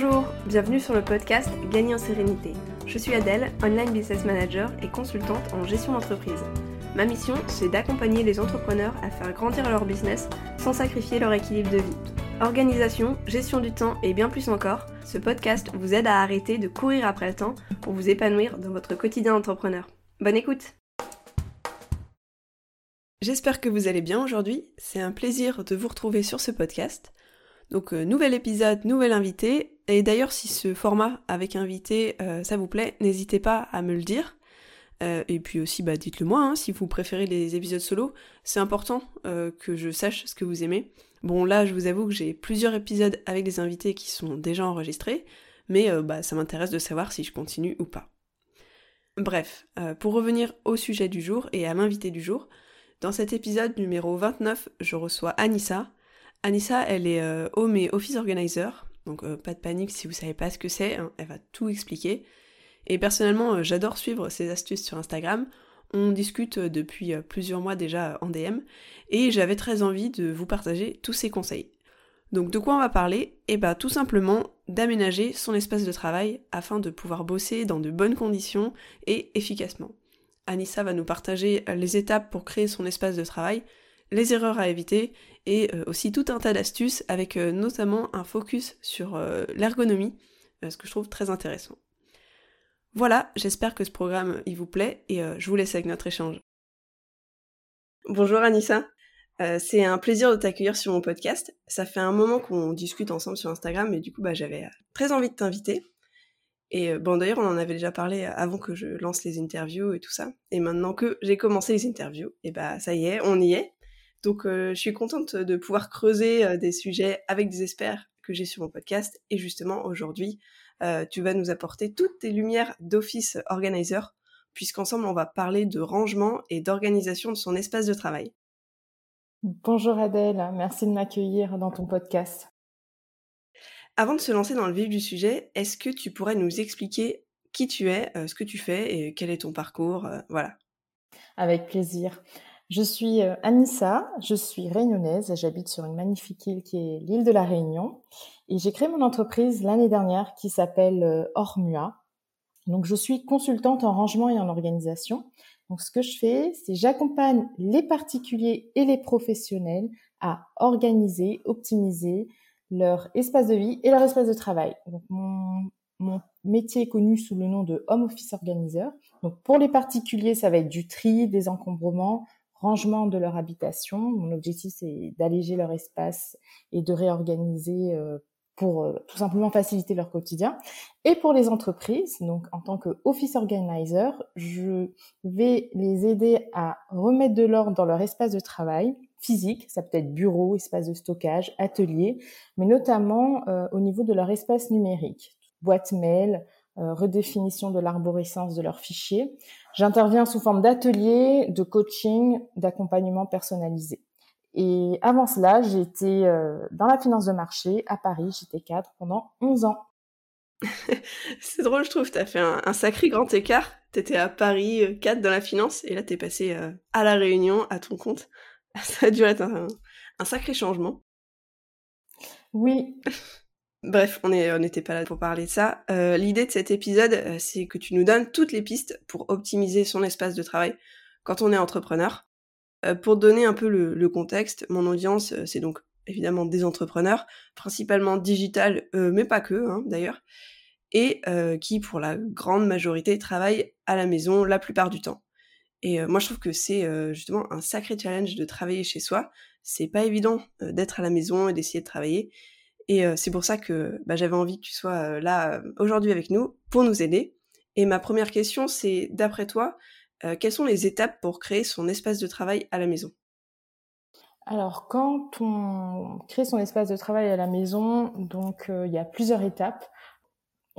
Bonjour, bienvenue sur le podcast Gagner en sérénité. Je suis Adèle, online business manager et consultante en gestion d'entreprise. Ma mission, c'est d'accompagner les entrepreneurs à faire grandir leur business sans sacrifier leur équilibre de vie. Organisation, gestion du temps et bien plus encore, ce podcast vous aide à arrêter de courir après le temps pour vous épanouir dans votre quotidien d'entrepreneur. Bonne écoute J'espère que vous allez bien aujourd'hui. C'est un plaisir de vous retrouver sur ce podcast. Donc euh, nouvel épisode, nouvel invité. Et d'ailleurs si ce format avec invité euh, ça vous plaît, n'hésitez pas à me le dire. Euh, et puis aussi bah dites-le moi hein, si vous préférez les épisodes solo. C'est important que je sache ce que vous aimez. Bon là je vous avoue que j'ai plusieurs épisodes avec des invités qui sont déjà enregistrés, mais bah ça m'intéresse de savoir si je continue ou pas. Bref, pour revenir au sujet du jour et à l'invité du jour, dans cet épisode numéro 29, je reçois Anissa, Anissa, elle est euh, home et office organizer, donc euh, pas de panique si vous savez pas ce que c'est, hein, elle va tout expliquer. Et personnellement, euh, j'adore suivre ses astuces sur Instagram. On discute depuis plusieurs mois déjà en DM et j'avais très envie de vous partager tous ces conseils. Donc de quoi on va parler? Eh bien tout simplement d'aménager son espace de travail afin de pouvoir bosser dans de bonnes conditions et efficacement. Anissa va nous partager les étapes pour créer son espace de travail, les erreurs à éviter et euh, aussi tout un tas d'astuces avec euh, notamment un focus sur euh, l'ergonomie, ce que je trouve très intéressant. Voilà, j'espère que ce programme il vous plaît et je vous laisse avec notre échange. Bonjour Anissa, c'est un plaisir de t'accueillir sur mon podcast. Ça fait un moment qu'on discute ensemble sur Instagram et du coup bah, j'avais très envie de t'inviter. Et bon d'ailleurs on en avait déjà parlé avant que je lance les interviews et tout ça. Et maintenant que j'ai commencé les interviews, et bah ça y est, on y est. Donc euh, je suis contente de pouvoir creuser euh, des sujets avec des experts que j'ai sur mon podcast. Et justement, aujourd'hui, euh, tu vas nous apporter toutes tes lumières d'office organizer, puisqu'ensemble, on va parler de rangement et d'organisation de son espace de travail. Bonjour Adèle, merci de m'accueillir dans ton podcast. Avant de se lancer dans le vif du sujet, est-ce que tu pourrais nous expliquer qui tu es, ce que tu fais et quel est ton parcours Voilà. Avec plaisir. Je suis euh, Anissa, je suis réunionnaise, j'habite sur une magnifique île qui est l'île de la Réunion et j'ai créé mon entreprise l'année dernière qui s'appelle euh, Ormua. Donc je suis consultante en rangement et en organisation. Donc ce que je fais, c'est j'accompagne les particuliers et les professionnels à organiser, optimiser leur espace de vie et leur espace de travail. Donc mon, mon métier est connu sous le nom de Home Office Organizer. Donc pour les particuliers, ça va être du tri, des encombrements, rangement de leur habitation. Mon objectif, c'est d'alléger leur espace et de réorganiser euh, pour euh, tout simplement faciliter leur quotidien. Et pour les entreprises, donc en tant que office organizer, je vais les aider à remettre de l'ordre dans leur espace de travail physique, ça peut être bureau, espace de stockage, atelier, mais notamment euh, au niveau de leur espace numérique, boîte mail, redéfinition de l'arborescence de leurs fichiers. J'interviens sous forme d'atelier, de coaching, d'accompagnement personnalisé. Et avant cela, j'étais euh, dans la finance de marché à Paris, j'étais cadre pendant 11 ans. c'est drôle, je trouve, tu as fait un, sacré grand écart. Tu étais à Paris, euh, cadre dans la finance, et là tu es passé à la Réunion, à ton compte. Ça a dû être un sacré changement. Oui, Bref, on n'était pas là pour parler de ça. Euh, l'idée de cet épisode, euh, c'est que tu nous donnes toutes les pistes pour optimiser son espace de travail quand on est entrepreneur. Euh, pour donner un peu le, contexte, mon audience, c'est donc évidemment des entrepreneurs, principalement digital, mais pas que hein, d'ailleurs, et qui pour la grande majorité travaillent à la maison la plupart du temps. Et moi je trouve que c'est justement un sacré challenge de travailler chez soi. C'est pas évident d'être à la maison et d'essayer de travailler. Et euh, c'est pour ça que bah, j'avais envie que tu sois euh, là euh, aujourd'hui avec nous pour nous aider. Et ma première question, c'est d'après toi, quelles sont les étapes pour créer son espace de travail à la maison? Alors, quand on crée son espace de travail à la maison, donc il y a plusieurs étapes.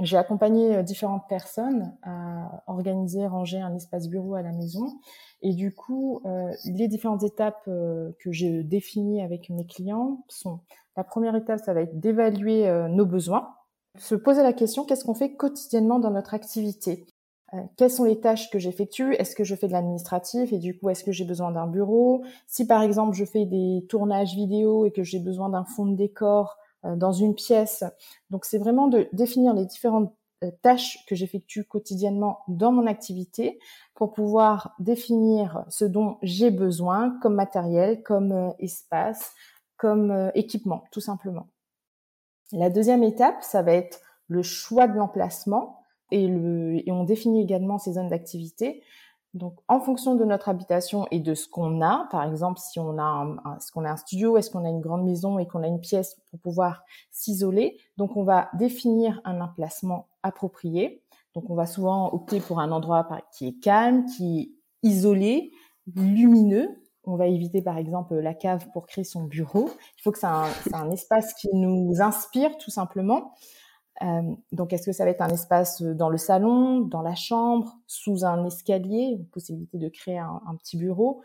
J'ai accompagné différentes personnes à organiser, ranger un espace bureau à la maison. Et du coup, les différentes étapes que j'ai définies avec mes clients sont la première étape, ça va être d'évaluer euh, nos besoins, se poser la question qu'est-ce qu'on fait quotidiennement dans notre activité? Euh, quelles sont les tâches que j'effectue? Est-ce que je fais de l'administratif? Et du coup est-ce que j'ai besoin d'un bureau? Si par exemple je fais des tournages vidéo et que j'ai besoin d'un fond de décor dans une pièce. Donc c'est vraiment de définir les différentes tâches que j'effectue quotidiennement dans mon activité pour pouvoir définir ce dont j'ai besoin comme matériel, comme espace, comme équipement, tout simplement. La deuxième étape, ça va être le choix de l'emplacement et, le, et on définit également ces zones d'activité. Donc, en fonction de notre habitation et de ce qu'on a, par exemple, si on a un, ce qu'on a un studio, est-ce qu'on a une grande maison et qu'on a une pièce pour pouvoir s'isoler, donc on va définir un emplacement approprié. Donc, on va souvent opter pour un endroit qui est calme, qui est isolé, lumineux. On va éviter, par exemple, la cave pour créer son bureau. Il faut que c'est un, un espace qui nous inspire, tout simplement. Euh, donc, est-ce que ça va être un espace euh, dans le salon, dans la chambre, sous un escalier, une possibilité de créer un, petit bureau?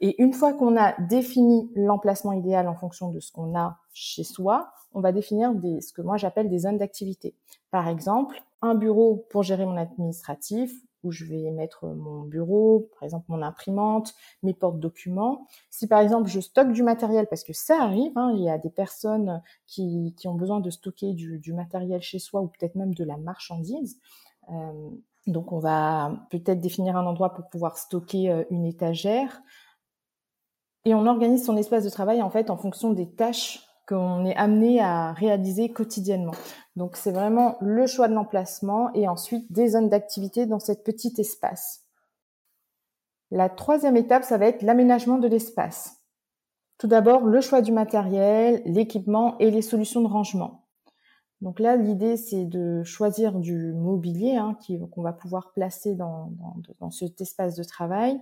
Et une fois qu'on a défini l'emplacement idéal en fonction de ce qu'on a chez soi, on va définir des, ce que moi j'appelle des zones d'activité. Par exemple, un bureau pour gérer mon administratif, où je vais mettre mon bureau, par exemple mon imprimante, mes porte-documents. Si par exemple je stocke du matériel, parce que ça arrive, hein, il y a des personnes qui, qui ont besoin de stocker du, du, matériel chez soi ou peut-être même de la marchandise. Euh, donc on va peut-être définir un endroit pour pouvoir stocker euh, une étagère. Et on organise son espace de travail en fait en fonction des tâches qu'on est amené à réaliser quotidiennement. Donc c'est vraiment le choix de l'emplacement et ensuite des zones d'activité dans cet petit espace. La troisième étape, ça va être l'aménagement de l'espace. Tout d'abord, le choix du matériel, l'équipement et les solutions de rangement. Donc là, l'idée, c'est de choisir du mobilier hein, qu'on va pouvoir placer dans, dans, cet espace de travail.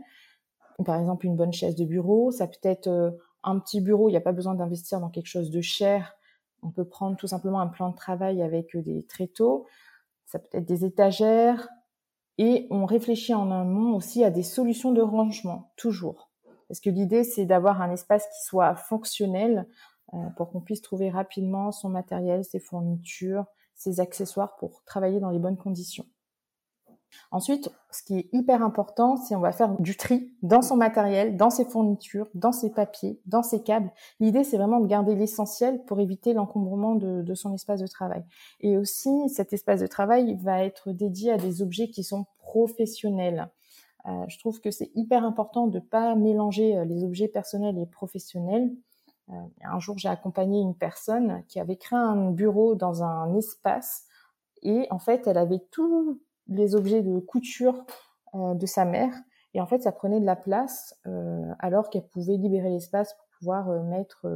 Par exemple, une bonne chaise de bureau, ça peut être euh, un petit bureau, il n'y a pas besoin d'investir dans quelque chose de cher. On peut prendre tout simplement un plan de travail avec euh, des tréteaux. Ça peut être des étagères. Et on réfléchit en amont aussi à des solutions de rangement, toujours. Parce que l'idée, c'est d'avoir un espace qui soit fonctionnel euh, pour qu'on puisse trouver rapidement son matériel, ses fournitures, ses accessoires pour travailler dans les bonnes conditions. Ensuite, ce qui est hyper important, c'est on va faire du tri dans son matériel, dans ses fournitures, dans ses papiers, dans ses câbles. L'idée, c'est vraiment de garder l'essentiel pour éviter l'encombrement de, son espace de travail. Et aussi, cet espace de travail va être dédié à des objets qui sont professionnels. Euh, je trouve que c'est hyper important de ne pas mélanger euh, les objets personnels et professionnels. Euh, un jour, j'ai accompagné une personne qui avait créé un bureau dans un espace et en fait, elle avait tout les objets de couture euh, de sa mère. Et en fait, ça prenait de la place euh, alors qu'elle pouvait libérer l'espace pour pouvoir euh, mettre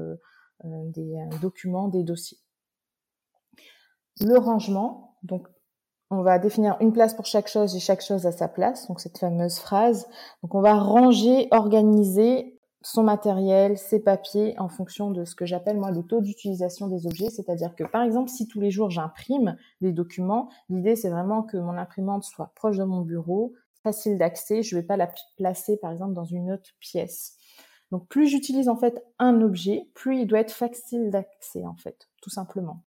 des documents, des dossiers. Le rangement, donc on va définir une place pour chaque chose et chaque chose à sa place, donc cette fameuse phrase. Donc on va ranger, organiser son matériel, ses papiers en fonction de ce que j'appelle moi le taux d'utilisation des objets. C'est-à-dire que par exemple, si tous les jours j'imprime des documents, l'idée c'est vraiment que mon imprimante soit proche de mon bureau, facile d'accès. Je ne vais pas la placer par exemple dans une autre pièce. Donc plus j'utilise en fait un objet, plus il doit être facile d'accès en fait, tout simplement.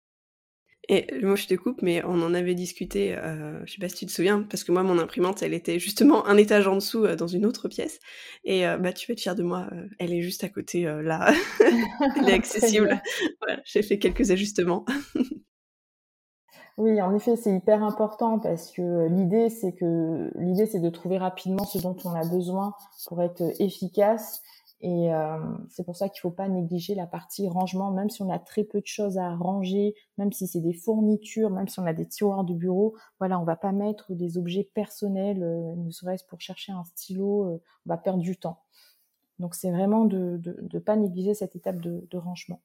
Et moi, je te coupe, mais on en avait discuté, euh, je sais pas si tu te souviens, parce que moi, mon imprimante, elle était justement un étage en dessous, euh, dans une autre pièce. Et euh, bah, tu vas être fière de moi, euh, elle est juste à côté, là. elle est accessible. voilà, j'ai fait quelques ajustements. oui, en effet, c'est hyper important parce que l'idée, c'est que l'idée, c'est de trouver rapidement ce dont on a besoin pour être efficace et euh, c'est pour ça qu'il faut pas négliger la partie rangement, même si on a très peu de choses à ranger, même si c'est des fournitures, même si on a des tiroirs de bureau. Voilà, on va pas mettre des objets personnels, euh, ne serait-ce pour chercher un stylo, euh, on va perdre du temps. Donc c'est vraiment de ne pas négliger cette étape de, de rangement.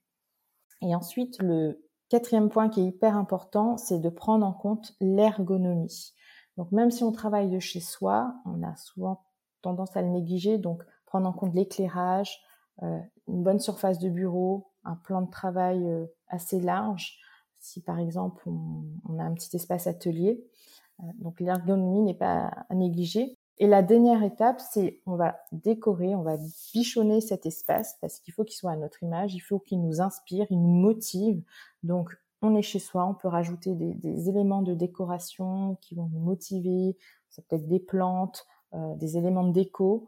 Et ensuite, le quatrième point qui est hyper important, c'est de prendre en compte l'ergonomie. Donc même si on travaille de chez soi, on a souvent tendance à le négliger. Donc prendre en compte l'éclairage, euh, une bonne surface de bureau, un plan de travail euh, assez large. Si par exemple on, a un petit espace atelier, euh, donc l'ergonomie n'est pas à négliger. Et la dernière étape, c'est on va décorer, on va bichonner cet espace parce qu'il faut qu'il soit à notre image, il faut qu'il nous inspire, il nous motive. Donc on est chez soi, on peut rajouter des, des éléments de décoration qui vont nous motiver. Ça peut être des plantes, des éléments de déco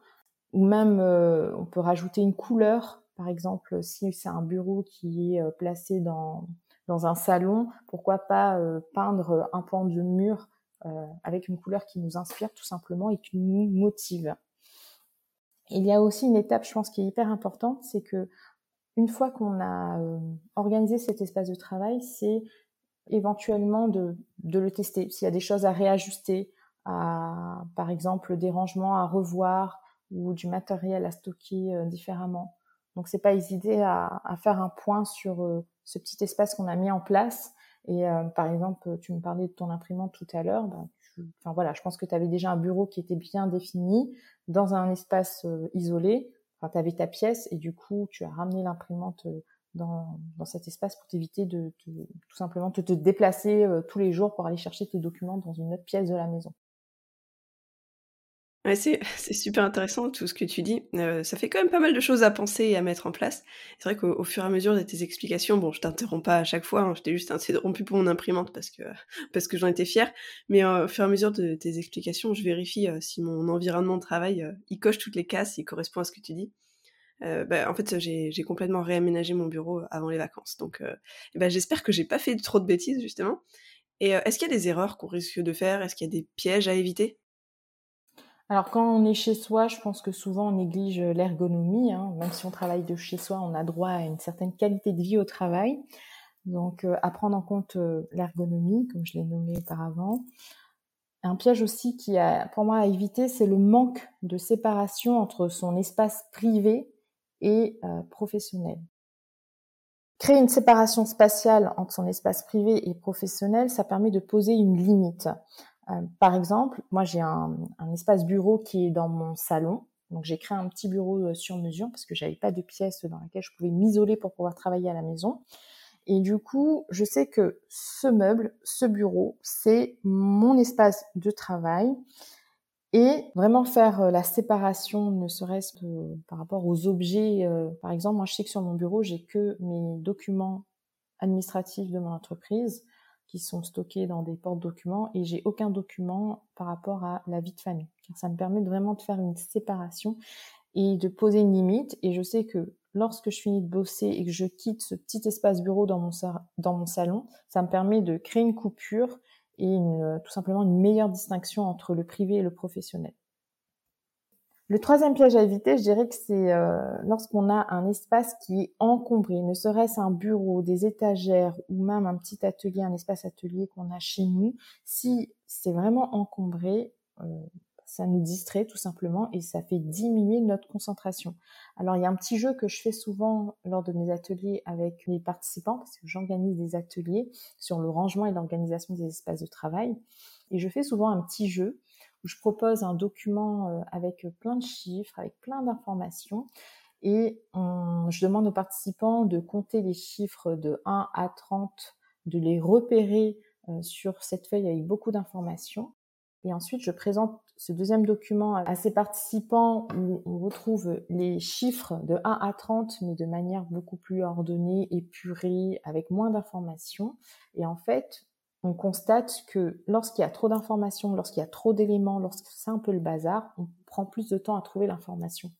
ou même euh, on peut rajouter une couleur, par exemple si c'est un bureau qui est euh, placé dans dans un salon, pourquoi pas peindre un pan de mur avec une couleur qui nous inspire tout simplement et qui nous motive. Il y a aussi une étape, je pense, qui est hyper importante, c'est que une fois qu'on a organisé cet espace de travail, c'est éventuellement de, de le tester. S'il y a des choses à réajuster, à, par exemple, des rangements à revoir ou du matériel à stocker euh, différemment. Donc, c'est pas hésiter à, à, faire un point sur euh, ce petit espace qu'on a mis en place. Et euh, par exemple, tu me parlais de ton imprimante tout à l'heure. Ben, enfin voilà, je pense que tu avais déjà un bureau qui était bien défini dans un espace isolé. Enfin, tu avais ta pièce et du coup, tu as ramené l'imprimante dans, dans, cet espace pour t'éviter de, tout simplement de te déplacer tous les jours pour aller chercher tes documents dans une autre pièce de la maison. Ouais, c'est c'est super intéressant tout ce que tu dis. Euh, ça fait quand même pas mal de choses à penser et à mettre en place. C'est vrai qu'au fur et à mesure de tes explications, bon, je t'interromps pas à chaque fois, hein, je t'ai juste interrompu pour mon imprimante parce que parce que j'en étais fière, mais euh, au fur et à mesure de tes explications, je vérifie euh, si mon environnement de travail, il coche toutes les cases, il correspond à ce que tu dis. bah, en fait, j'ai j'ai complètement réaménagé mon bureau avant les vacances, donc bah, j'espère que j'ai pas fait trop de bêtises justement. Et est-ce qu'il y a des erreurs qu'on risque de faire? Est-ce qu'il y a des pièges à éviter? Alors quand on est chez soi, je pense que souvent on néglige l'ergonomie. Hein. Même si on travaille de chez soi, on a droit à une certaine qualité de vie au travail. Donc euh, à prendre en compte euh, l'ergonomie, comme je l'ai nommé auparavant. Un piège aussi qui a pour moi à éviter, c'est le manque de séparation entre son espace privé et euh, professionnel. Créer une séparation spatiale entre son espace privé et professionnel, ça permet de poser une limite. Euh, par exemple, moi j'ai un, espace bureau qui est dans mon salon. Donc j'ai créé un petit bureau euh, sur mesure parce que j'avais pas de pièce dans laquelle je pouvais m'isoler pour pouvoir travailler à la maison. Et du coup, je sais que ce meuble, ce bureau, c'est mon espace de travail. Et vraiment faire euh, la séparation, ne serait-ce que par rapport aux objets. par exemple, moi je sais que sur mon bureau, j'ai que mes documents administratifs de mon entreprise qui sont stockés dans des portes-documents et j'ai aucun document par rapport à la vie de famille. Ça me permet vraiment de faire une séparation et de poser une limite. Et je sais que lorsque je finis de bosser et que je quitte ce petit espace bureau dans mon, dans mon salon, ça me permet de créer une coupure et tout simplement une meilleure distinction entre le privé et le professionnel. Le troisième piège à éviter, je dirais que c'est euh, lorsqu'on a un espace qui est encombré, ne serait-ce un bureau, des étagères ou même un petit atelier, un espace atelier qu'on a chez nous. Si c'est vraiment encombré, euh, ça nous distrait tout simplement et ça fait diminuer notre concentration. Alors il y a un petit jeu que je fais souvent lors de mes ateliers avec les participants parce que j'organise des ateliers sur le rangement et l'organisation des espaces de travail et je fais souvent un petit jeu où je propose un document euh, avec plein de chiffres, avec plein d'informations. Et je demande aux participants de compter les chiffres de 1 à 30, de les repérer euh, sur cette feuille avec beaucoup d'informations. Et ensuite, je présente ce deuxième document à ces participants où on retrouve les chiffres de 1 à 30, mais de manière beaucoup plus ordonnée, épurée, avec moins d'informations. Et en fait, on constate que lorsqu'il y a trop d'informations, lorsqu'il y a trop d'éléments, lorsque c'est un peu le bazar, on prend plus de temps à trouver l'information.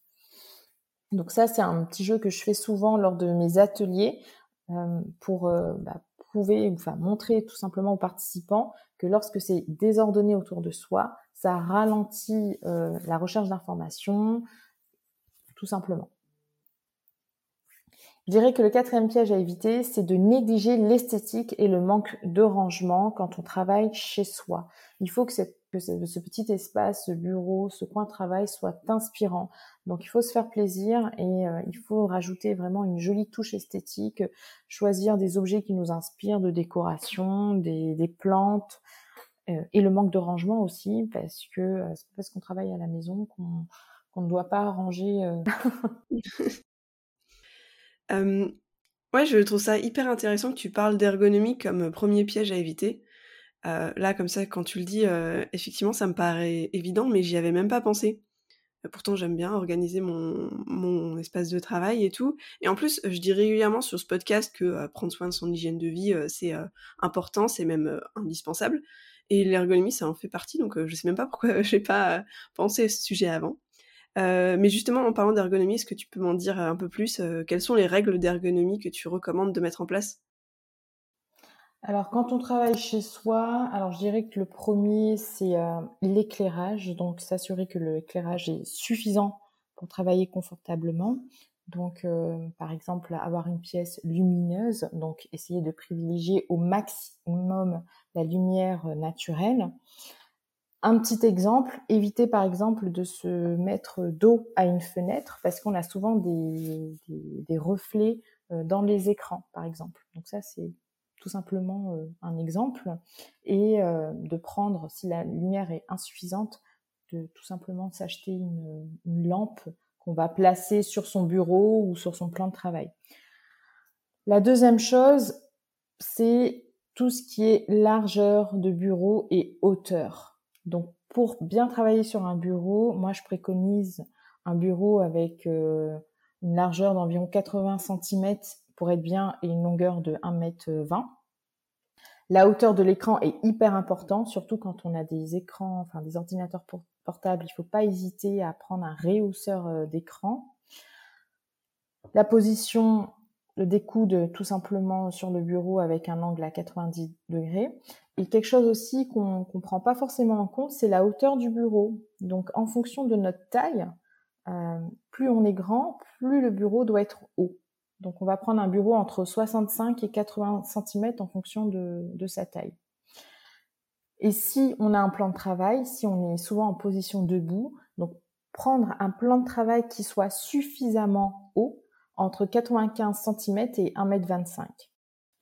Donc ça, c'est un petit jeu que je fais souvent lors de mes ateliers euh, pour euh, bah, prouver, enfin montrer tout simplement aux participants que lorsque c'est désordonné autour de soi, ça ralentit euh, la recherche d'informations, tout simplement. Je dirais que le quatrième piège à éviter, c'est de négliger l'esthétique et le manque de rangement quand on travaille chez soi. Il faut que, ce petit espace, ce bureau, ce coin de travail soit inspirant. Donc il faut se faire plaisir et euh, il faut rajouter vraiment une jolie touche esthétique, choisir des objets qui nous inspirent de décoration, des, plantes euh, et le manque de rangement aussi parce que euh, c'est parce qu'on travaille à la maison qu'on ne doit pas ranger. ouais, je trouve ça hyper intéressant que tu parles d'ergonomie comme premier piège à éviter. là, comme ça, quand tu le dis, effectivement, ça me paraît évident, mais j'y avais même pas pensé. Pourtant, j'aime bien organiser mon, mon, espace de travail et tout. Et en plus, je dis régulièrement sur ce podcast que prendre soin de son hygiène de vie, c'est important, c'est même indispensable. Et l'ergonomie, ça en fait partie, donc je sais même pas pourquoi j'ai pas pensé à ce sujet avant. Euh, mais justement, en parlant d'ergonomie, est-ce que tu peux m'en dire un peu plus euh, Quelles sont les règles d'ergonomie que tu recommandes de mettre en place? Alors, quand on travaille chez soi, alors je dirais que le premier, c'est euh, l'éclairage. Donc, s'assurer que l'éclairage est suffisant pour travailler confortablement. Donc, euh, par exemple, avoir une pièce lumineuse, donc essayer de privilégier au maximum la lumière naturelle. Un petit exemple, éviter par exemple de se mettre dos à une fenêtre parce qu'on a souvent des, reflets euh, dans les écrans, par exemple. Donc ça, c'est tout simplement euh, un exemple, et euh, de prendre, si la lumière est insuffisante, de tout simplement s'acheter une, lampe qu'on va placer sur son bureau ou sur son plan de travail. La deuxième chose, c'est tout ce qui est largeur de bureau et hauteur. Donc pour bien travailler sur un bureau, moi je préconise un bureau avec euh, une largeur d'environ 80 cm pour être bien et une longueur de 1m20. La hauteur de l'écran est hyper importante, surtout quand on a des écrans, enfin des ordinateurs portables. Il ne faut pas hésiter à prendre un réhausseur euh, d'écran. La position des coudes tout simplement sur le bureau avec un angle à 90 degrés. Et quelque chose aussi qu'on ne prend pas forcément en compte, c'est la hauteur du bureau. Donc en fonction de notre taille, euh, plus on est grand, plus le bureau doit être haut. Donc on va prendre un bureau entre 65 et 80 cm en fonction de, sa taille. Et si on a un plan de travail, si on est souvent en position debout, donc prendre un plan de travail qui soit suffisamment haut, entre 95 cm et 1,25 m.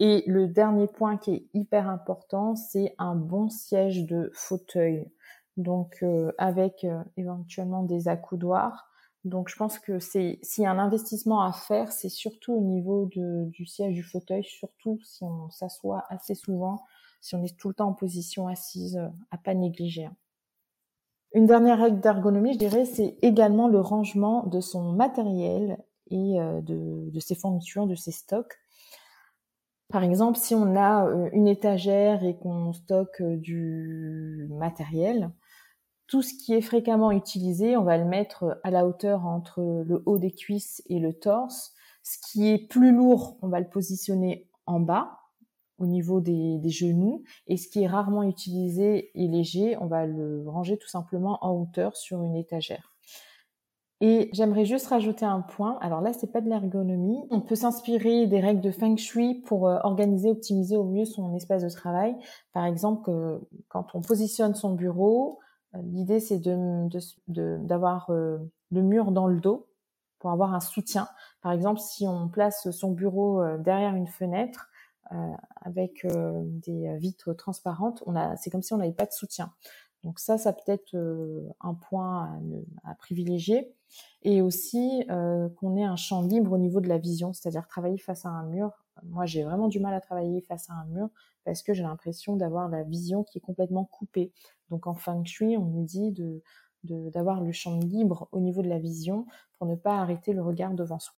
Et le dernier point qui est hyper important, c'est un bon siège de fauteuil. Donc euh, avec euh, éventuellement des accoudoirs donc je pense que c'est s'il y a un investissement à faire, c'est surtout au niveau du siège du fauteuil, surtout si on s'assoit assez souvent, si on est tout le temps en position assise, euh, à pas négliger. Une dernière règle d'ergonomie, je dirais, c'est également le rangement de son matériel et euh, de, ses fournitures, de ses stocks. Par exemple, si on a euh, une étagère et qu'on stocke du matériel, tout ce qui est fréquemment utilisé, on va le mettre à la hauteur entre le haut des cuisses et le torse. Ce qui est plus lourd, on va le positionner en bas, au niveau des, genoux. Et ce qui est rarement utilisé et léger, on va le ranger tout simplement en hauteur sur une étagère. Et j'aimerais juste rajouter un point. Alors là, c'est pas de l'ergonomie. On peut s'inspirer des règles de feng shui pour euh, organiser, optimiser au mieux son espace de travail. Par exemple, quand on positionne son bureau, L'idée, c'est d'avoir euh, le mur dans le dos pour avoir un soutien. Par exemple, si on place son bureau euh, derrière une fenêtre euh, avec des vitres transparentes, c'est comme si on n'avait pas de soutien. Donc ça, ça peut être un point à, privilégier. Et aussi qu'on ait un champ libre au niveau de la vision, c'est-à-dire travailler face à un mur. Moi, j'ai vraiment du mal à travailler face à un mur parce que j'ai l'impression d'avoir la vision qui est complètement coupée. Donc en feng shui, on nous dit de d'avoir le champ libre au niveau de la vision pour ne pas arrêter le regard devant soi.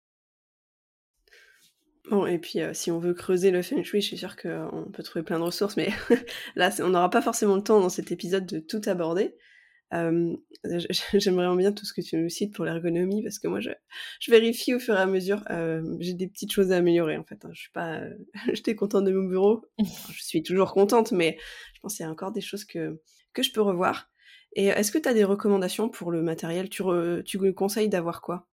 Bon, et puis euh, si on veut creuser le feng shui, je suis sûre qu'on peut trouver plein de ressources, mais là, on n'aura pas forcément le temps dans cet épisode de tout aborder. Euh, j'aimerais bien tout ce que tu nous cites pour l'ergonomie parce que moi je, vérifie au fur et à mesure. Euh, j'ai des petites choses à améliorer en fait. Hein. Je suis pas, j'étais contente de mon bureau. je suis toujours contente, mais je pense qu'il y a encore des choses que que je peux revoir. Et est-ce que tu as des recommandations pour le matériel? Tu, tu conseilles d'avoir quoi?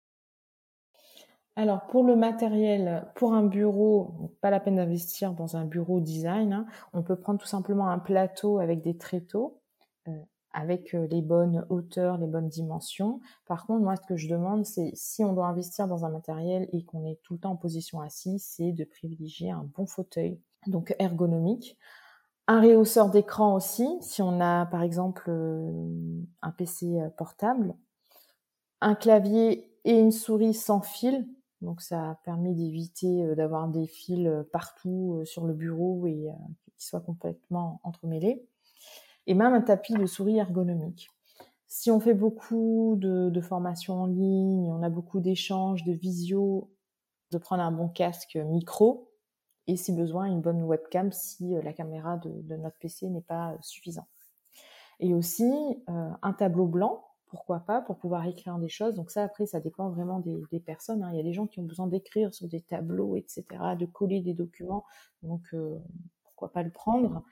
Alors pour le matériel, pour un bureau, pas la peine d'investir dans un bureau design. Hein. On peut prendre tout simplement un plateau avec des tréteaux, euh, avec euh, les bonnes hauteurs, les bonnes dimensions. Par contre, moi, ce que je demande, c'est si on doit investir dans un matériel et qu'on est tout le temps en position assise, c'est de privilégier un bon fauteuil, donc ergonomique. Un réhausseur d'écran aussi, si on a par exemple euh, un PC portable. Un clavier et une souris sans fil, donc ça permet d'éviter euh, d'avoir des fils partout sur le bureau et qui soient complètement entremêlés. Et même un tapis de souris ergonomique. Si on fait beaucoup de, formations en ligne, on a beaucoup d'échanges, de visio, de prendre un bon casque micro, et si besoin une bonne webcam si euh, la caméra de, notre PC n'est pas suffisante. Et aussi euh, un tableau blanc, pourquoi pas, pour pouvoir écrire des choses. Donc ça après ça dépend vraiment des, personnes. Hein. Il y a des gens qui ont besoin d'écrire sur des tableaux, etc., de coller des documents. Donc euh, pourquoi pas le prendre.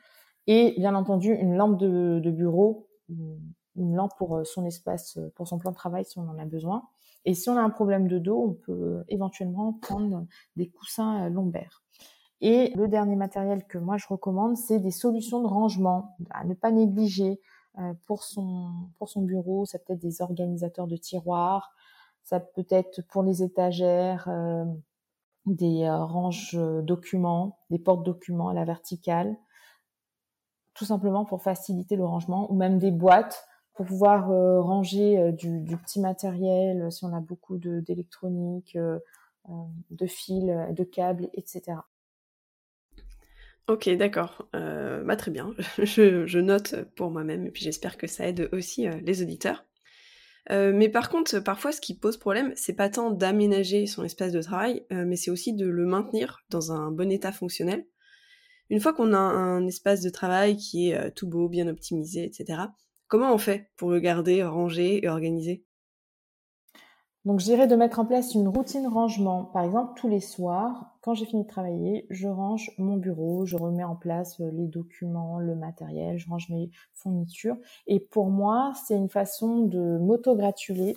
Et bien entendu, une lampe de, de bureau, une lampe pour son espace, pour son plan de travail si on en a besoin. Et si on a un problème de dos, on peut éventuellement prendre des coussins lombaires. Et le dernier matériel que moi je recommande, c'est des solutions de rangement à ne pas négliger pour son pour son bureau. Ça peut être des organisateurs de tiroirs, ça peut être pour les étagères, euh, des euh, ranges documents, des portes documents à la verticale, tout simplement pour faciliter le rangement, ou même des boîtes pour pouvoir euh, ranger du, petit matériel si on a beaucoup d'électronique, de, fils, de câbles, etc. Ok, d'accord. bah, très bien. Je, note pour moi-même et puis j'espère que ça aide aussi les auditeurs. Euh, mais par contre, parfois, ce qui pose problème, c'est pas tant d'aménager son espace de travail, euh, mais c'est aussi de le maintenir dans un bon état fonctionnel. Une fois qu'on a un espace de travail qui est euh, tout beau, bien optimisé, etc., comment on fait pour le garder rangé et organisé donc, j'irai de mettre en place une routine rangement. Par exemple, tous les soirs, quand j'ai fini de travailler, je range mon bureau, je remets en place euh, les documents, le matériel, je range mes fournitures. Et pour moi, c'est une façon de m'auto-gratuler,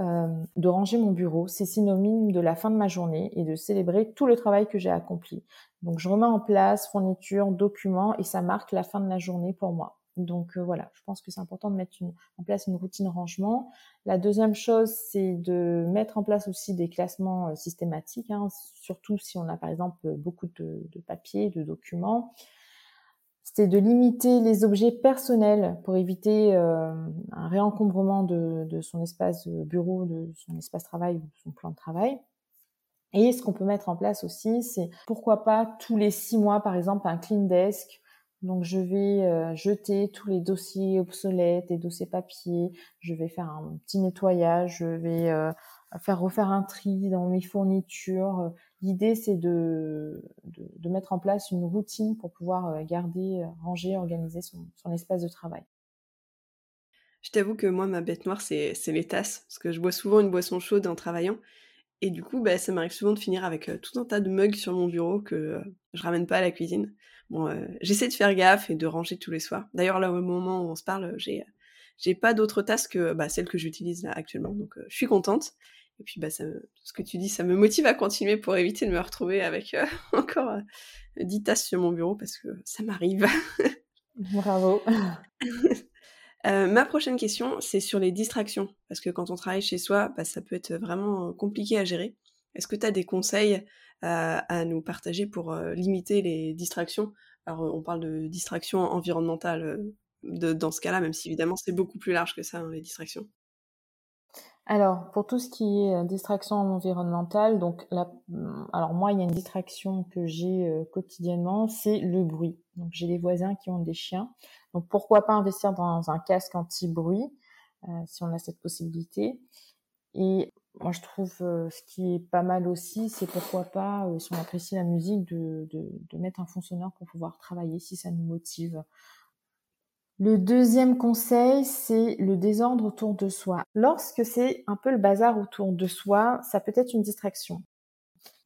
euh, de ranger mon bureau. C'est synonyme de la fin de ma journée et de célébrer tout le travail que j'ai accompli. Donc, je remets en place fournitures, documents et ça marque la fin de la journée pour moi. Donc euh, voilà, je pense que c'est important de mettre en place une routine rangement. La deuxième chose, c'est de mettre en place aussi des classements euh, systématiques, hein, surtout si on a par exemple beaucoup de, de papiers, de documents. C'est de limiter les objets personnels pour éviter euh, un réencombrement de, son espace bureau, de son espace travail ou de son plan de travail. Et ce qu'on peut mettre en place aussi, c'est pourquoi pas tous les six mois, par exemple, un clean desk donc je vais euh, jeter tous les dossiers obsolètes, les dossiers papier, je vais faire un petit nettoyage, je vais euh, faire refaire un tri dans mes fournitures. L'idée c'est de, de, mettre en place une routine pour pouvoir euh, garder, ranger, organiser son, son espace de travail. Je t'avoue que moi, ma bête noire, c'est les tasses, parce que je bois souvent une boisson chaude en travaillant. Et du coup, bah, ça m'arrive souvent de finir avec tout un tas de mugs sur mon bureau que je ramène pas à la cuisine. Bon, euh, j'essaie de faire gaffe et de ranger tous les soirs. D'ailleurs, là, au moment où on se parle, j'ai j'ai pas d'autres tasses que bah, celles que j'utilise là actuellement, donc euh, je suis contente. Et puis, bah, ça ce que tu dis, ça me motive à continuer pour éviter de me retrouver avec euh, encore 10 tasses sur mon bureau parce que ça m'arrive. Bravo. ma prochaine question, c'est sur les distractions. Parce que quand on travaille chez soi, bah, ça peut être vraiment compliqué à gérer. Est-ce que tu as des conseils à, nous partager pour limiter les distractions? Alors, on parle de distractions environnementales dans ce cas-là, même si évidemment c'est beaucoup plus large que ça, hein, les distractions. Alors, pour tout ce qui est distraction environnementale, donc mmh, alors moi, il y a une distraction que j'ai quotidiennement, c'est le bruit. Donc, j'ai des voisins qui ont des chiens. Donc, pourquoi pas investir dans un casque anti-bruit si on a cette possibilité. Et moi, je trouve euh, ce qui est pas mal aussi, c'est pourquoi pas, euh, si on apprécie la musique, de, de, mettre un fond sonore pour pouvoir travailler si ça nous motive. Le deuxième conseil, c'est le désordre autour de soi. Lorsque c'est un peu le bazar autour de soi, ça peut être une distraction.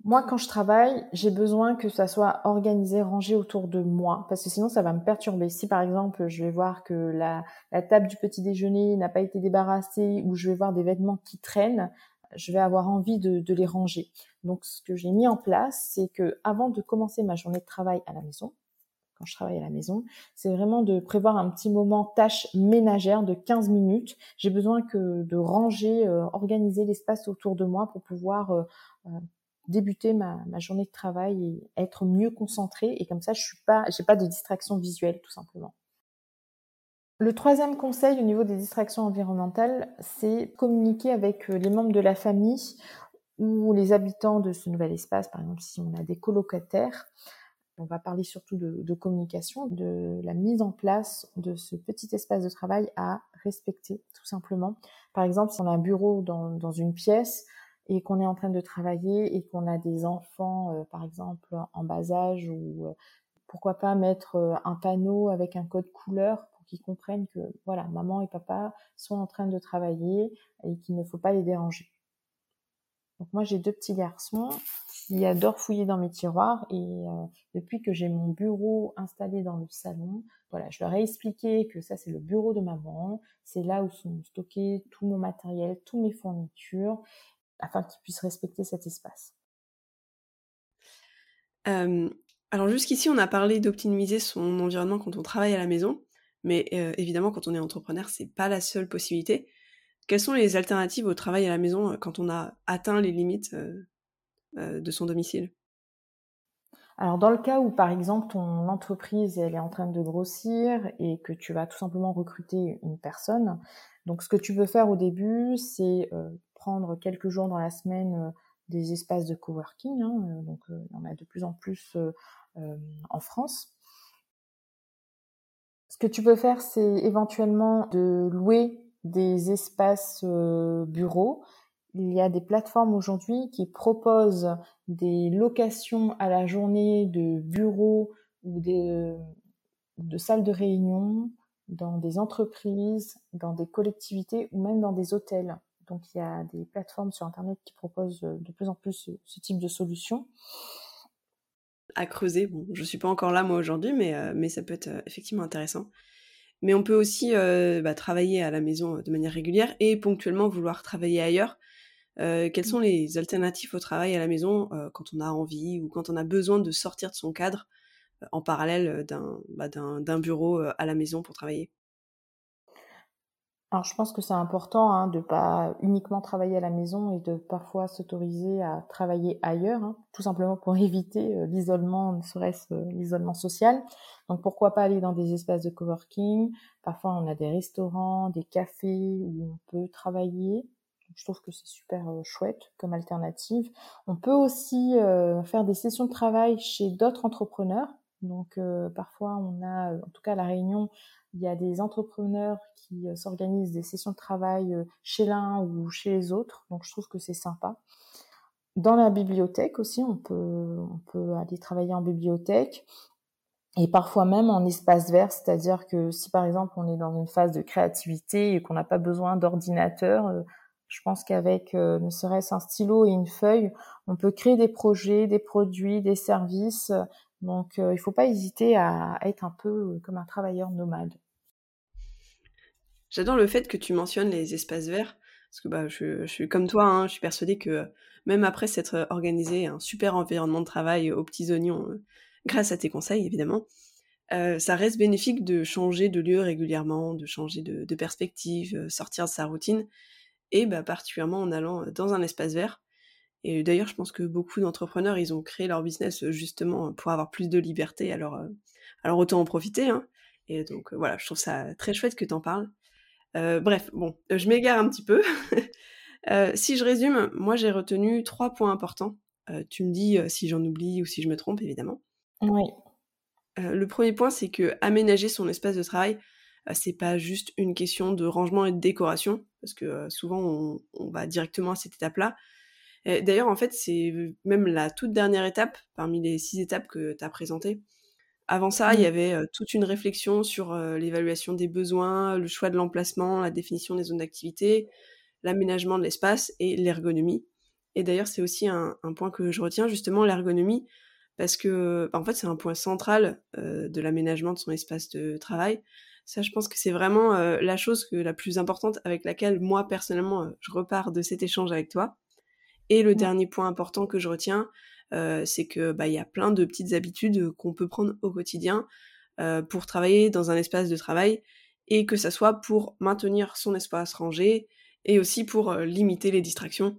Moi, quand je travaille, j'ai besoin que ça soit organisé, rangé autour de moi, parce que sinon ça va me perturber. Si par exemple, je vais voir que la, la table du petit déjeuner n'a pas été débarrassée, ou je vais voir des vêtements qui traînent, je vais avoir envie de, les ranger. Donc, ce que j'ai mis en place, c'est que avant de commencer ma journée de travail à la maison, quand je travaille à la maison, c'est vraiment de prévoir un petit moment tâche ménagère de 15 minutes. J'ai besoin que de ranger, euh, organiser l'espace autour de moi pour pouvoir euh, euh, débuter ma, journée de travail et être mieux concentrée. Et comme ça, je suis pas, j'ai pas de distraction visuelle, tout simplement. Le troisième conseil au niveau des distractions environnementales, c'est communiquer avec euh, les membres de la famille ou les habitants de ce nouvel espace. Par exemple, si on a des colocataires, on va parler surtout de, communication, de la mise en place de ce petit espace de travail à respecter, tout simplement. Par exemple, si on a un bureau dans, une pièce et qu'on est en train de travailler et qu'on a des enfants, euh, par exemple, en bas âge ou euh, pourquoi pas mettre un panneau avec un code couleur qu'ils comprennent que voilà, maman et papa sont en train de travailler et qu'il ne faut pas les déranger. Donc moi j'ai deux petits garçons qui adore fouiller dans mes tiroirs et depuis que j'ai mon bureau installé dans le salon, voilà, je leur ai expliqué que ça c'est le bureau de maman, c'est là où sont stockés tous nos matériels, tous mes fournitures, afin qu'ils puissent respecter cet espace. alors jusqu'ici, on a parlé d'optimiser son environnement quand on travaille à la maison, mais évidemment, quand on est entrepreneur, c'est pas la seule possibilité. Quelles sont les alternatives au travail à la maison quand on a atteint les limites de son domicile? Alors dans le cas où par exemple ton entreprise elle est en train de grossir et que tu vas tout simplement recruter une personne, donc ce que tu veux faire au début c'est prendre quelques jours dans la semaine des espaces de coworking, hein, donc il y en a de plus en plus en France. Ce que tu peux faire c'est éventuellement de louer des espaces bureaux il y a des plateformes aujourd'hui qui proposent des locations à la journée de bureaux ou de salles de réunion dans des entreprises, dans des collectivités ou même dans des hôtels. Donc il y a des plateformes sur Internet qui proposent de plus en plus ce, type de solution. À creuser, bon, je suis pas encore là moi aujourd'hui, mais, euh, mais ça peut être euh, effectivement intéressant. Mais on peut aussi euh, bah, travailler à la maison de manière régulière et ponctuellement vouloir travailler ailleurs. Quelles mmh. sont les alternatives au travail à la maison quand on a envie ou quand on a besoin de sortir de son cadre en parallèle bah, d'un bureau à la maison pour travailler? Alors je pense que c'est important hein, de pas uniquement travailler à la maison et de parfois s'autoriser à travailler ailleurs, hein, tout simplement pour éviter l'isolement, ne serait-ce l'isolement social. Donc pourquoi pas aller dans des espaces de coworking Parfois on a des restaurants, des cafés où on peut travailler je trouve que c'est super chouette comme alternative. On peut aussi faire des sessions de travail chez d'autres entrepreneurs. Donc parfois on a, en tout cas la Réunion, il y a des entrepreneurs qui s'organisent des sessions de travail chez l'un ou chez les autres. Donc je trouve que c'est sympa. Dans la bibliothèque aussi, on peut, aller travailler en bibliothèque et parfois même en espace vert, c'est-à-dire que si par exemple on est dans une phase de créativité et qu'on n'a pas besoin d'ordinateur, je pense qu'avec euh, ne serait-ce un stylo et une feuille, on peut créer des projets, des produits, des services. Donc euh, il ne faut pas hésiter à être un peu euh, comme un travailleur nomade. J'adore le fait que tu mentionnes les espaces verts, parce que bah, je, suis comme toi, hein, je suis persuadée que même après s'être organisé un super environnement de travail aux petits oignons, grâce à tes conseils évidemment, ça reste bénéfique de changer de lieu régulièrement, de changer de, de perspective, sortir de sa routine et bah, particulièrement en allant dans un espace vert. Et d'ailleurs, je pense que beaucoup d'entrepreneurs, ils ont créé leur business justement pour avoir plus de liberté, alors, alors autant en profiter. Hein. Et donc voilà, je trouve ça très chouette que tu en parles. bref, bon, je m'égare un petit peu. si je résume, moi j'ai retenu trois points importants. tu me dis si j'en oublie ou si je me trompe, évidemment. Oui. le premier point, c'est que aménager son espace de travail, euh, c'est pas juste une question de rangement et de décoration, parce que euh, souvent on, va directement à cette étape-là. D'ailleurs, en fait, c'est même la toute dernière étape parmi les six étapes que tu as présentées. Avant ça, il y mmh. avait euh, toute une réflexion sur l'évaluation des besoins, le choix de l'emplacement, la définition des zones d'activité, l'aménagement de l'espace et l'ergonomie. Et d'ailleurs, c'est aussi un, point que je retiens, justement, l'ergonomie, parce que bah, en fait, c'est un point central de l'aménagement de son espace de travail. Ça, je pense que c'est vraiment euh, la chose que, la plus importante avec laquelle moi, personnellement, euh, je repars de cet échange avec toi. Et le dernier point important que je retiens, euh, c'est que bah, il y a plein de petites habitudes qu'on peut prendre au quotidien pour travailler dans un espace de travail et que ça soit pour maintenir son espace rangé et aussi pour limiter les distractions.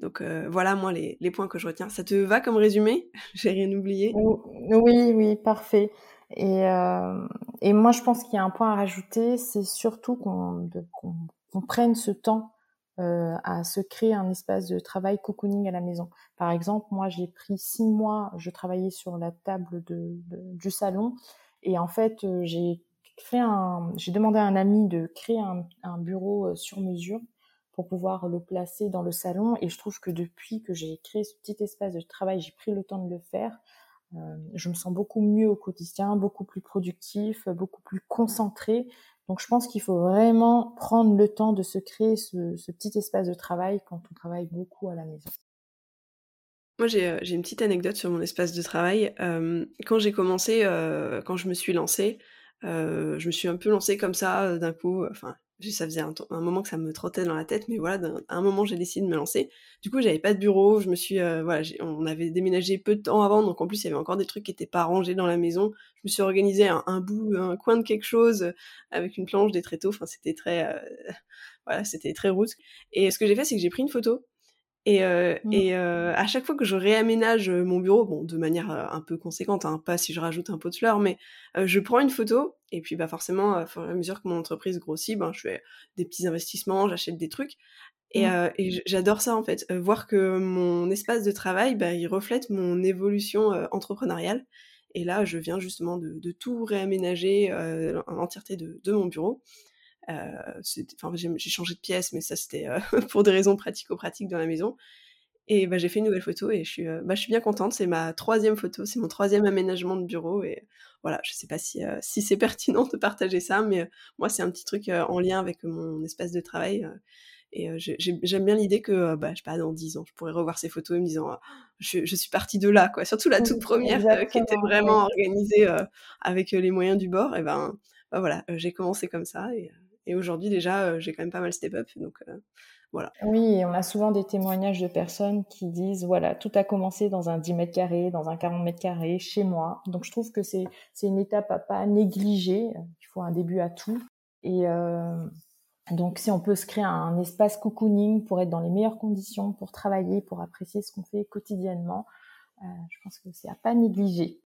Donc voilà, moi, les, les, points que je retiens. Ça te va comme résumé? J'ai rien oublié Oui, oui, parfait. Et, euh, et moi, je pense qu'il y a un point à rajouter, c'est surtout qu'on qu'on prenne ce temps euh, à se créer un espace de travail cocooning à la maison. Par exemple, moi, j'ai pris six mois, je travaillais sur la table de, du salon, et en fait, euh, j'ai créé un, j'ai demandé à un ami de créer un, un bureau euh, sur mesure pour pouvoir le placer dans le salon. Et je trouve que depuis que j'ai créé ce petit espace de travail, j'ai pris le temps de le faire. Euh, je me sens beaucoup mieux au quotidien, beaucoup plus productif, beaucoup plus concentré. Donc je pense qu'il faut vraiment prendre le temps de se créer ce, petit espace de travail quand on travaille beaucoup à la maison. Moi, j'ai une petite anecdote sur mon espace de travail. quand j'ai commencé, quand je me suis lancée, je me suis un peu lancée comme ça, d'un coup. Ça faisait un, moment que ça me trottait dans la tête, mais voilà, à un moment, j'ai décidé de me lancer. Du coup, j'avais pas de bureau. Je me suis, voilà, on avait déménagé peu de temps avant, donc en plus, il y avait encore des trucs qui étaient pas rangés dans la maison. Je me suis organisé un, bout, un coin de quelque chose avec une planche, des tréteaux. Enfin, c'était très, voilà, c'était très route. Et ce que j'ai fait, c'est que j'ai pris une photo et, euh, mmh. et euh, à chaque fois que je réaménage euh, mon bureau, bon, de manière un peu conséquente, hein, pas si je rajoute un pot de fleurs, mais je prends une photo, et puis bah forcément, et à mesure que mon entreprise grossit, ben, je fais des petits investissements, j'achète des trucs. Et, mmh. et j'adore ça en fait, voir que mon espace de travail, bah, il reflète mon évolution entrepreneuriale. Et là, je viens justement de, de tout réaménager en entièreté de, de mon bureau. Euh, j'ai changé de pièce, mais ça c'était euh, pour des raisons pratico-pratiques dans la maison. Et bah, j'ai fait une nouvelle photo et je suis, euh, bah, je suis bien contente. C'est ma troisième photo, c'est mon troisième aménagement de bureau. Et voilà, je sais pas si, si c'est pertinent de partager ça, mais moi, c'est un petit truc en lien avec mon espace de travail. et j'aime bien l'idée que, bah, je sais pas, dans dix ans, je pourrais revoir ces photos et me disant, je, je, suis partie de là, quoi. Surtout la toute première qui était vraiment organisée avec les moyens du bord. Et ben, bah, voilà, j'ai commencé comme ça. Et, et aujourd'hui, déjà, euh, j'ai quand même pas mal step up. Donc, euh, voilà. Oui, on a souvent des témoignages de personnes qui disent voilà, tout a commencé dans un 10 mètres carrés, dans un 40 mètres carrés, chez moi. Donc, je trouve que c'est une étape à pas négliger. Il faut un début à tout. Et euh, donc, si on peut se créer un espace cocooning pour être dans les meilleures conditions, pour travailler, pour apprécier ce qu'on fait quotidiennement, je pense que c'est à pas négliger.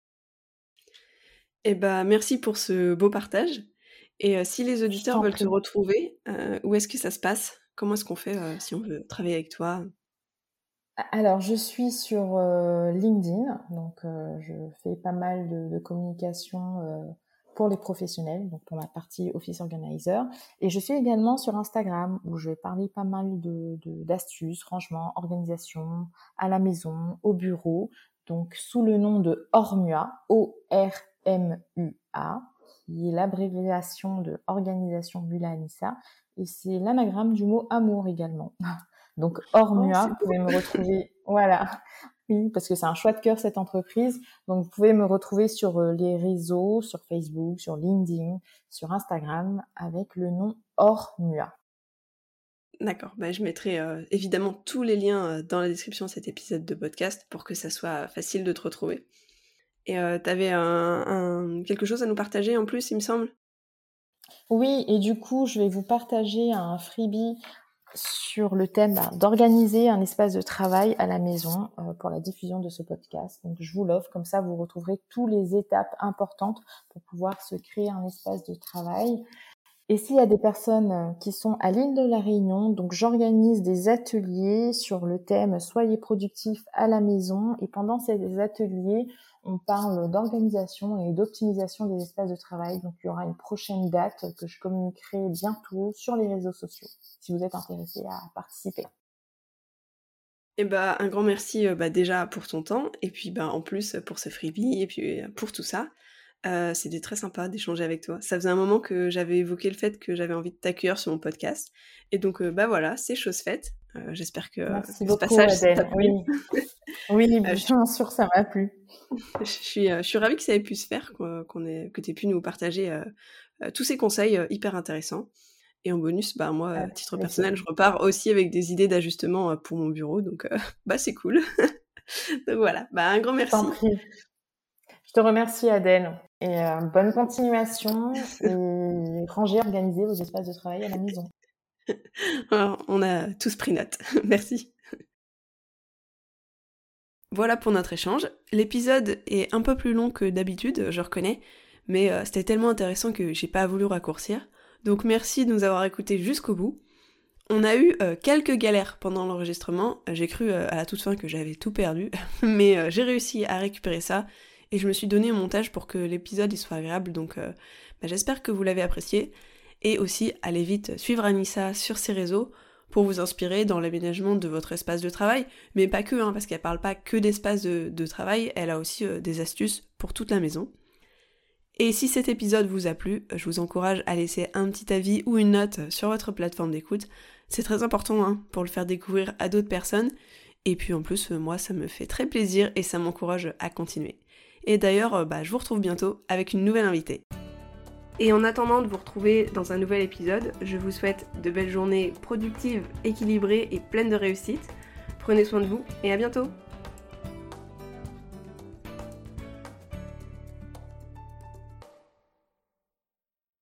Eh ben, merci pour ce beau partage. Et si les auditeurs veulent te retrouver, où est-ce que ça se passe? Comment est-ce qu'on fait si on veut travailler avec toi? Alors, je suis sur LinkedIn, donc je fais pas mal de, communication pour les professionnels, donc pour la partie Office Organizer. Et je suis également sur Instagram, où je vais parler pas mal de d'astuces, rangement, organisation, à la maison, au bureau, donc sous le nom de Ormua, O-R-M-U-A qui est l'abréviation de Organisation Bula Anissa, et c'est l'anagramme du mot amour également. Donc Ormua, oh, vous pouvez me retrouver, voilà, oui, parce que c'est un choix de cœur cette entreprise. Donc vous pouvez me retrouver sur euh, les réseaux, sur Facebook, sur LinkedIn, sur Instagram, avec le nom Ormua. D'accord, bah, je mettrai euh, évidemment tous les liens euh, dans la description de cet épisode de podcast pour que ça soit facile de te retrouver. Et euh, tu avais quelque chose à nous partager en plus, il me semble? Oui, et du coup, je vais vous partager un freebie sur le thème bah, d'organiser un espace de travail à la maison pour la diffusion de ce podcast. Donc je vous l'offre, comme ça vous retrouverez toutes les étapes importantes pour pouvoir se créer un espace de travail. Et s'il y a des personnes qui sont à l'île de la Réunion, donc j'organise des ateliers sur le thème Soyez productifs à la maison. Et pendant ces ateliers, on parle d'organisation et d'optimisation des espaces de travail. Donc il y aura une prochaine date que je communiquerai bientôt sur les réseaux sociaux si vous êtes intéressé à participer. Et eh bah, un grand merci euh, bah, déjà pour ton temps et puis bah, en plus pour ce freebie et puis euh, pour tout ça. Euh, c'était très sympa d'échanger avec toi. Ça faisait un moment que j'avais évoqué le fait que j'avais envie de t'accueillir sur mon podcast. Et donc, bah voilà, c'est chose faite. Euh, j'espère que Merci ce passage ça Oui, oui bien sûr, ça m'a plu. Je suis, je suis ravie que ça ait pu se faire, qu'on ait, que tu aies pu nous partager tous ces conseils hyper intéressants. Et en bonus, bah moi, à titre personnel, je repars aussi avec des idées d'ajustement pour mon bureau. Donc, bah c'est cool. donc voilà, bah un grand merci. Je te remercie Adèle et euh, bonne continuation et ranger, organiser vos espaces de travail à la maison. on a tous pris note. Merci. Voilà pour notre échange. L'épisode est un peu plus long que d'habitude, je reconnais, mais euh, c'était tellement intéressant que j'ai pas voulu raccourcir. Donc merci de nous avoir écoutés jusqu'au bout. On a eu euh, quelques galères pendant l'enregistrement. J'ai cru à la toute fin que j'avais tout perdu, mais j'ai réussi à récupérer ça et je me suis donné au montage pour que l'épisode soit agréable, donc euh, bah, j'espère que vous l'avez apprécié. Et aussi, allez vite suivre Anissa sur ses réseaux pour vous inspirer dans l'aménagement de votre espace de travail, mais pas que, hein, parce qu'elle parle pas que d'espace de, travail, elle a aussi euh, des astuces pour toute la maison. Et si cet épisode vous a plu, je vous encourage à laisser un petit avis ou une note sur votre plateforme d'écoute. C'est très important hein, pour le faire découvrir à d'autres personnes Et puis en plus, moi, ça me fait très plaisir et ça m'encourage à continuer. Et d'ailleurs, bah, je vous retrouve bientôt avec une nouvelle invitée. Et en attendant de vous retrouver dans un nouvel épisode, je vous souhaite de belles journées productives, équilibrées et pleines de réussite. Prenez soin de vous et à bientôt